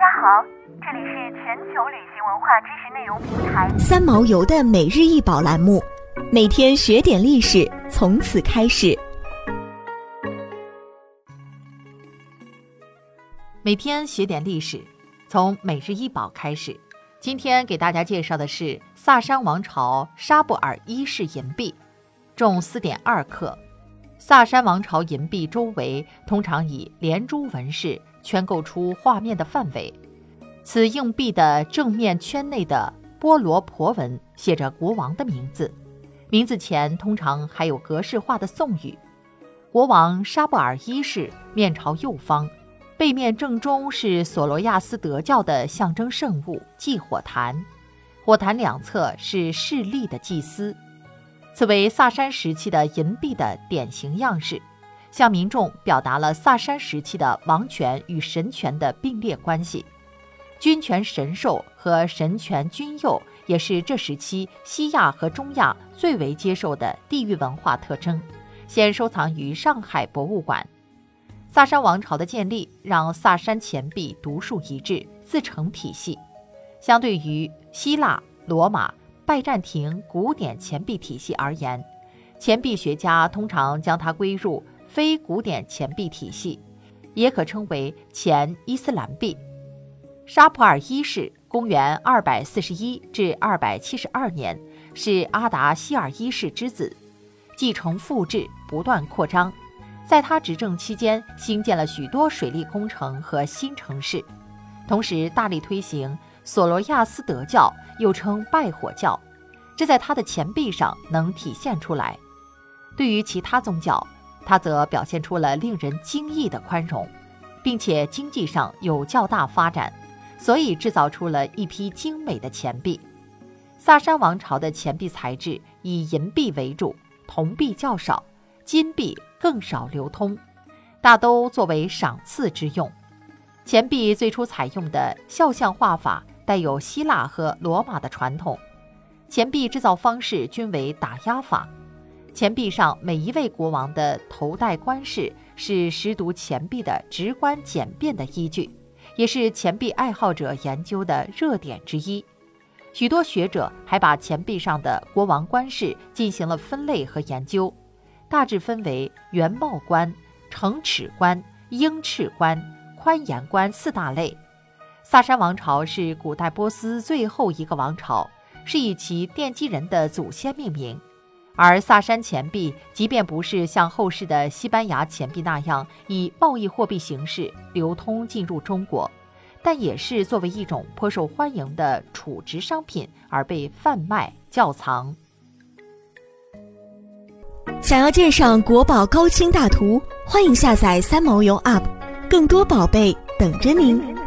家好，这里是全球旅行文化知识内容平台三毛游的每日一宝栏目，每天学点历史，从此开始。每天学点历史，从每日一宝开始。今天给大家介绍的是萨珊王朝沙布尔一世银币，重四点二克。萨珊王朝银币周围通常以连珠纹饰圈构出画面的范围。此硬币的正面圈内的波罗婆纹写着国王的名字，名字前通常还有格式化的颂语。国王沙布尔一世面朝右方，背面正中是索罗亚斯德教的象征圣物祭火坛，火坛两侧是势力的祭司。此为萨珊时期的银币的典型样式，向民众表达了萨珊时期的王权与神权的并列关系。君权神授和神权君佑也是这时期西亚和中亚最为接受的地域文化特征，现收藏于上海博物馆。萨珊王朝的建立让萨珊钱币独树一帜，自成体系，相对于希腊、罗马。拜占庭古典钱币体系而言，钱币学家通常将它归入非古典钱币体系，也可称为前伊斯兰币。沙普尔一世（公元241至272年）是阿达希尔一世之子，继承父制，不断扩张。在他执政期间，兴建了许多水利工程和新城市，同时大力推行。索罗亚斯德教又称拜火教，这在他的钱币上能体现出来。对于其他宗教，他则表现出了令人惊异的宽容，并且经济上有较大发展，所以制造出了一批精美的钱币。萨珊王朝的钱币材质以银币为主，铜币较少，金币更少流通，大都作为赏赐之用。钱币最初采用的肖像画法。带有希腊和罗马的传统，钱币制造方式均为打压法。钱币上每一位国王的头戴冠饰是识读钱币的直观简便的依据，也是钱币爱好者研究的热点之一。许多学者还把钱币上的国王冠饰进行了分类和研究，大致分为圆帽冠、城齿冠、鹰翅冠、宽檐冠四大类。萨珊王朝是古代波斯最后一个王朝，是以其奠基人的祖先命名。而萨珊钱币，即便不是像后世的西班牙钱币那样以贸易货币形式流通进入中国，但也是作为一种颇受欢迎的储值商品而被贩卖窖藏。想要鉴赏国宝高清大图，欢迎下载三毛游 App，更多宝贝等着您。